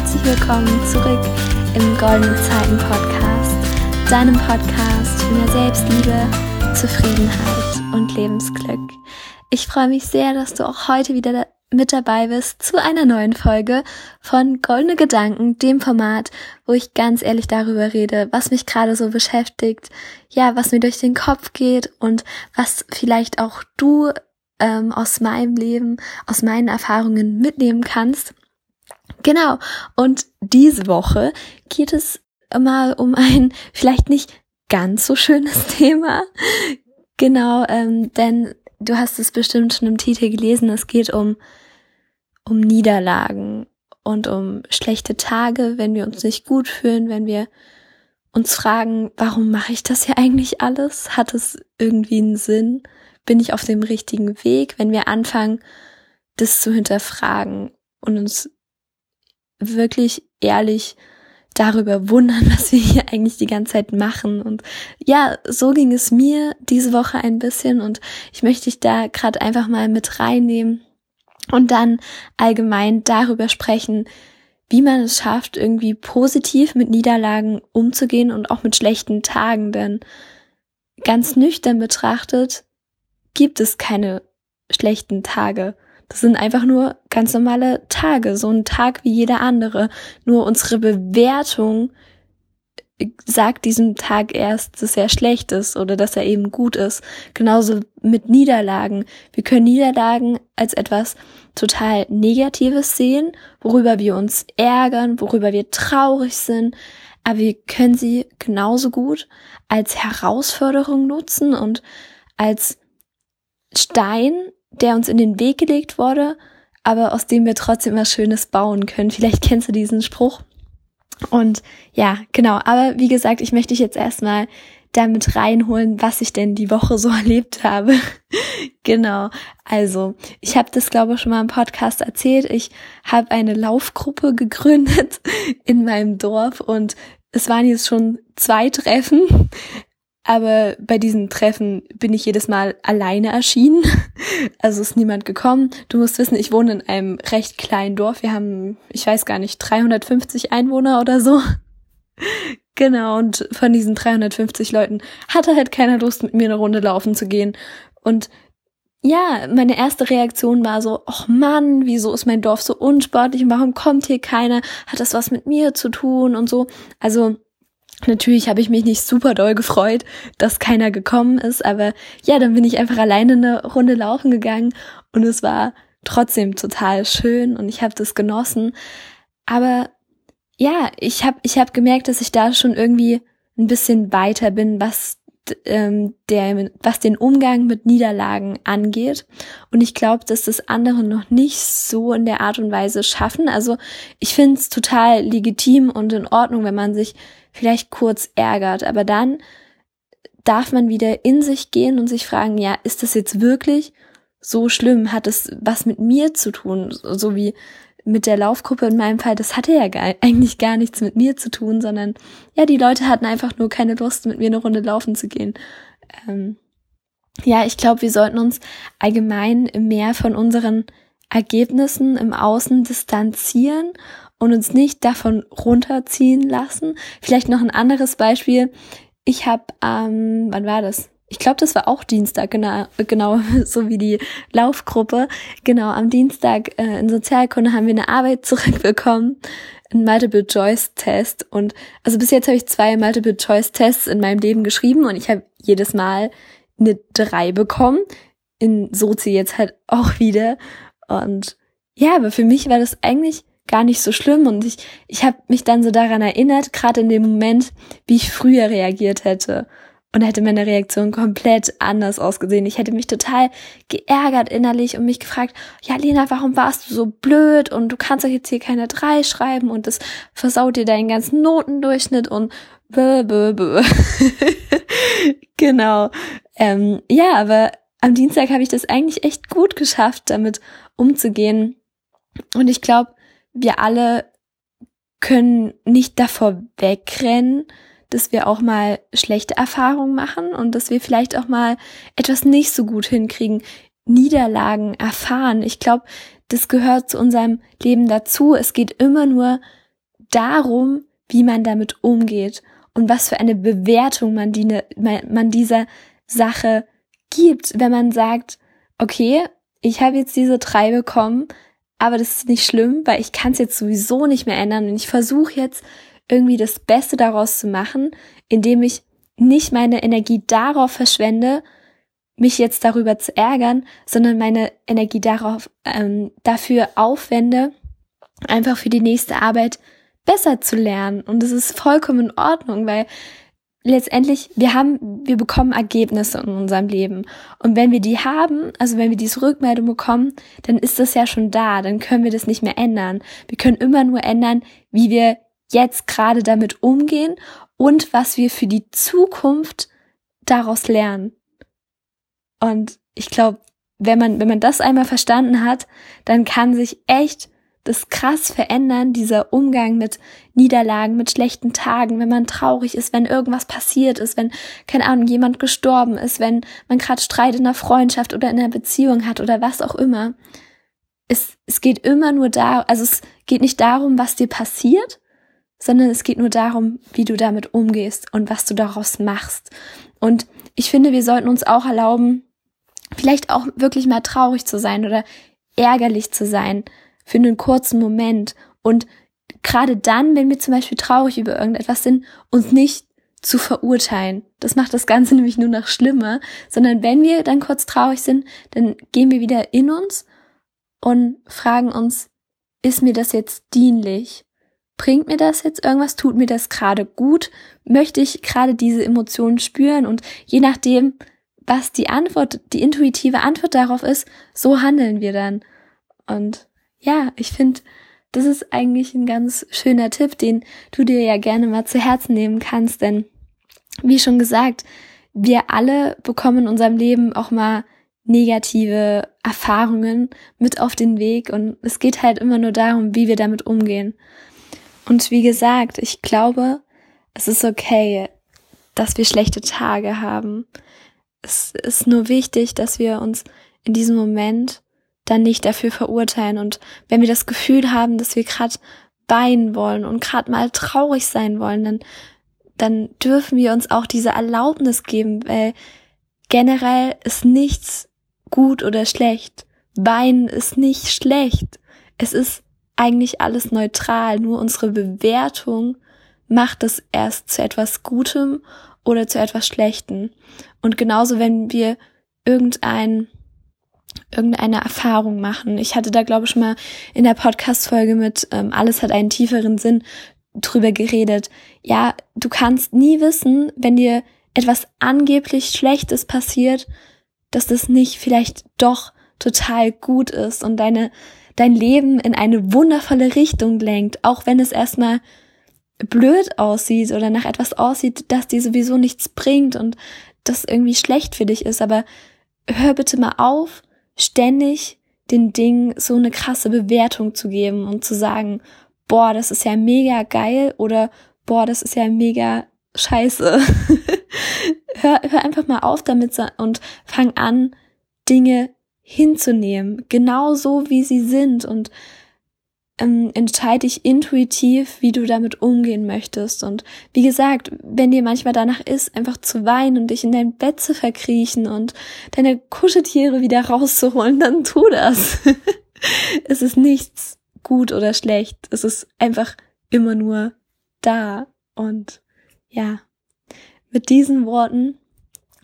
Herzlich willkommen zurück im Goldene Zeiten Podcast, deinem Podcast für mehr Selbstliebe, Zufriedenheit und Lebensglück. Ich freue mich sehr, dass du auch heute wieder mit dabei bist zu einer neuen Folge von Goldene Gedanken, dem Format, wo ich ganz ehrlich darüber rede, was mich gerade so beschäftigt, ja, was mir durch den Kopf geht und was vielleicht auch du ähm, aus meinem Leben, aus meinen Erfahrungen mitnehmen kannst. Genau. Und diese Woche geht es mal um ein vielleicht nicht ganz so schönes Thema. Genau, ähm, denn du hast es bestimmt schon im Titel gelesen. Es geht um um Niederlagen und um schlechte Tage, wenn wir uns nicht gut fühlen, wenn wir uns fragen, warum mache ich das ja eigentlich alles? Hat es irgendwie einen Sinn? Bin ich auf dem richtigen Weg? Wenn wir anfangen, das zu hinterfragen und uns wirklich ehrlich darüber wundern, was wir hier eigentlich die ganze Zeit machen. Und ja, so ging es mir diese Woche ein bisschen und ich möchte dich da gerade einfach mal mit reinnehmen und dann allgemein darüber sprechen, wie man es schafft, irgendwie positiv mit Niederlagen umzugehen und auch mit schlechten Tagen. Denn ganz nüchtern betrachtet gibt es keine schlechten Tage. Das sind einfach nur ganz normale Tage, so ein Tag wie jeder andere. Nur unsere Bewertung sagt diesem Tag erst, dass er schlecht ist oder dass er eben gut ist. Genauso mit Niederlagen. Wir können Niederlagen als etwas total Negatives sehen, worüber wir uns ärgern, worüber wir traurig sind, aber wir können sie genauso gut als Herausforderung nutzen und als Stein, der uns in den Weg gelegt wurde, aber aus dem wir trotzdem was Schönes bauen können. Vielleicht kennst du diesen Spruch. Und ja, genau. Aber wie gesagt, ich möchte dich jetzt erstmal damit reinholen, was ich denn die Woche so erlebt habe. genau. Also, ich habe das, glaube ich, schon mal im Podcast erzählt. Ich habe eine Laufgruppe gegründet in meinem Dorf und es waren jetzt schon zwei Treffen. Aber bei diesen Treffen bin ich jedes Mal alleine erschienen. Also ist niemand gekommen. Du musst wissen, ich wohne in einem recht kleinen Dorf. Wir haben, ich weiß gar nicht, 350 Einwohner oder so. Genau, und von diesen 350 Leuten hatte halt keiner Lust, mit mir eine Runde laufen zu gehen. Und ja, meine erste Reaktion war so, ach Mann, wieso ist mein Dorf so unsportlich und warum kommt hier keiner? Hat das was mit mir zu tun und so? Also, natürlich habe ich mich nicht super doll gefreut, dass keiner gekommen ist, aber ja, dann bin ich einfach alleine eine Runde laufen gegangen und es war trotzdem total schön und ich habe das genossen. Aber ja, ich habe ich hab gemerkt, dass ich da schon irgendwie ein bisschen weiter bin, was ähm, der, was den Umgang mit Niederlagen angeht. Und ich glaube, dass das andere noch nicht so in der Art und Weise schaffen. Also ich finde es total legitim und in Ordnung, wenn man sich vielleicht kurz ärgert. Aber dann darf man wieder in sich gehen und sich fragen, ja, ist das jetzt wirklich so schlimm? Hat es was mit mir zu tun? So wie mit der Laufgruppe in meinem Fall, das hatte ja gar, eigentlich gar nichts mit mir zu tun, sondern ja, die Leute hatten einfach nur keine Lust, mit mir eine Runde laufen zu gehen. Ähm, ja, ich glaube, wir sollten uns allgemein mehr von unseren Ergebnissen im Außen distanzieren und uns nicht davon runterziehen lassen. Vielleicht noch ein anderes Beispiel. Ich habe, ähm, wann war das? Ich glaube, das war auch Dienstag, genau, genau so wie die Laufgruppe. Genau, am Dienstag äh, in Sozialkunde haben wir eine Arbeit zurückbekommen, ein Multiple-Choice-Test. Und also bis jetzt habe ich zwei Multiple-Choice-Tests in meinem Leben geschrieben und ich habe jedes Mal eine drei bekommen. In Sozi jetzt halt auch wieder. Und ja, aber für mich war das eigentlich gar nicht so schlimm und ich, ich habe mich dann so daran erinnert, gerade in dem Moment, wie ich früher reagiert hätte. Und hätte meine Reaktion komplett anders ausgesehen. Ich hätte mich total geärgert innerlich und mich gefragt, ja Lena, warum warst du so blöd und du kannst doch jetzt hier keine drei schreiben und das versaut dir deinen ganzen Notendurchschnitt und bö, bö, bö. genau. Ähm, ja, aber am Dienstag habe ich das eigentlich echt gut geschafft, damit umzugehen. Und ich glaube, wir alle können nicht davor wegrennen, dass wir auch mal schlechte Erfahrungen machen und dass wir vielleicht auch mal etwas nicht so gut hinkriegen Niederlagen erfahren. Ich glaube, das gehört zu unserem Leben dazu. Es geht immer nur darum, wie man damit umgeht und was für eine Bewertung man, die, man dieser Sache gibt, wenn man sagt, okay, ich habe jetzt diese drei bekommen, aber das ist nicht schlimm, weil ich kann es jetzt sowieso nicht mehr ändern und ich versuche jetzt irgendwie das Beste daraus zu machen, indem ich nicht meine Energie darauf verschwende, mich jetzt darüber zu ärgern, sondern meine Energie darauf ähm, dafür aufwende, einfach für die nächste Arbeit besser zu lernen. Und es ist vollkommen in Ordnung, weil letztendlich, wir haben, wir bekommen Ergebnisse in unserem Leben. Und wenn wir die haben, also wenn wir diese Rückmeldung bekommen, dann ist das ja schon da, dann können wir das nicht mehr ändern. Wir können immer nur ändern, wie wir jetzt gerade damit umgehen und was wir für die Zukunft daraus lernen. Und ich glaube, wenn man, wenn man das einmal verstanden hat, dann kann sich echt das krass verändern, dieser Umgang mit Niederlagen, mit schlechten Tagen, wenn man traurig ist, wenn irgendwas passiert ist, wenn, keine Ahnung, jemand gestorben ist, wenn man gerade Streit in einer Freundschaft oder in einer Beziehung hat oder was auch immer. Es, es geht immer nur da, also es geht nicht darum, was dir passiert, sondern es geht nur darum, wie du damit umgehst und was du daraus machst. Und ich finde, wir sollten uns auch erlauben, vielleicht auch wirklich mal traurig zu sein oder ärgerlich zu sein, für einen kurzen Moment und gerade dann, wenn wir zum Beispiel traurig über irgendetwas sind, uns nicht zu verurteilen. Das macht das Ganze nämlich nur noch schlimmer, sondern wenn wir dann kurz traurig sind, dann gehen wir wieder in uns und fragen uns, ist mir das jetzt dienlich? Bringt mir das jetzt irgendwas? Tut mir das gerade gut? Möchte ich gerade diese Emotionen spüren? Und je nachdem, was die Antwort, die intuitive Antwort darauf ist, so handeln wir dann. Und ja, ich finde, das ist eigentlich ein ganz schöner Tipp, den du dir ja gerne mal zu Herzen nehmen kannst, denn wie schon gesagt, wir alle bekommen in unserem Leben auch mal negative Erfahrungen mit auf den Weg und es geht halt immer nur darum, wie wir damit umgehen. Und wie gesagt, ich glaube, es ist okay, dass wir schlechte Tage haben. Es ist nur wichtig, dass wir uns in diesem Moment dann nicht dafür verurteilen. Und wenn wir das Gefühl haben, dass wir gerade weinen wollen und gerade mal traurig sein wollen, dann, dann dürfen wir uns auch diese Erlaubnis geben, weil generell ist nichts gut oder schlecht. Weinen ist nicht schlecht. Es ist eigentlich alles neutral. Nur unsere Bewertung macht es erst zu etwas Gutem oder zu etwas Schlechtem. Und genauso, wenn wir irgendein irgendeine Erfahrung machen. Ich hatte da, glaube ich, mal in der Podcast-Folge mit ähm, Alles hat einen tieferen Sinn drüber geredet. Ja, du kannst nie wissen, wenn dir etwas angeblich Schlechtes passiert, dass das nicht vielleicht doch total gut ist und deine, dein Leben in eine wundervolle Richtung lenkt, auch wenn es erstmal blöd aussieht oder nach etwas aussieht, das dir sowieso nichts bringt und das irgendwie schlecht für dich ist. Aber hör bitte mal auf, ständig den Dingen so eine krasse Bewertung zu geben und zu sagen, boah, das ist ja mega geil oder boah, das ist ja mega scheiße. hör, hör einfach mal auf damit und fang an, Dinge hinzunehmen, genau so wie sie sind und ähm, entscheide dich intuitiv, wie du damit umgehen möchtest. Und wie gesagt, wenn dir manchmal danach ist, einfach zu weinen und dich in dein Bett zu verkriechen und deine Kuscheltiere wieder rauszuholen, dann tu das. es ist nichts gut oder schlecht. Es ist einfach immer nur da. Und ja, mit diesen Worten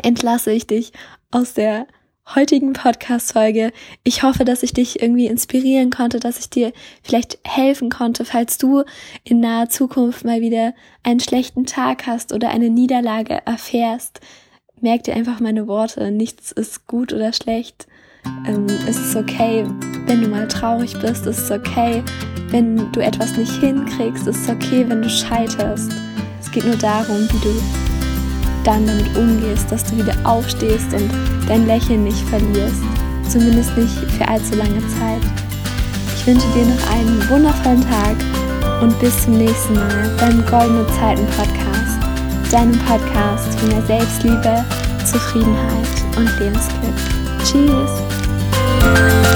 entlasse ich dich aus der heutigen Podcast-Folge. Ich hoffe, dass ich dich irgendwie inspirieren konnte, dass ich dir vielleicht helfen konnte, falls du in naher Zukunft mal wieder einen schlechten Tag hast oder eine Niederlage erfährst. Merk dir einfach meine Worte. Nichts ist gut oder schlecht. Ähm, es ist okay, wenn du mal traurig bist. Es ist okay, wenn du etwas nicht hinkriegst. Es ist okay, wenn du scheiterst. Es geht nur darum, wie du dann damit umgehst, dass du wieder aufstehst und dein Lächeln nicht verlierst. Zumindest nicht für allzu lange Zeit. Ich wünsche dir noch einen wundervollen Tag und bis zum nächsten Mal beim Goldene Zeiten Podcast, deinem Podcast für mehr Selbstliebe, Zufriedenheit und Lebensglück. Tschüss!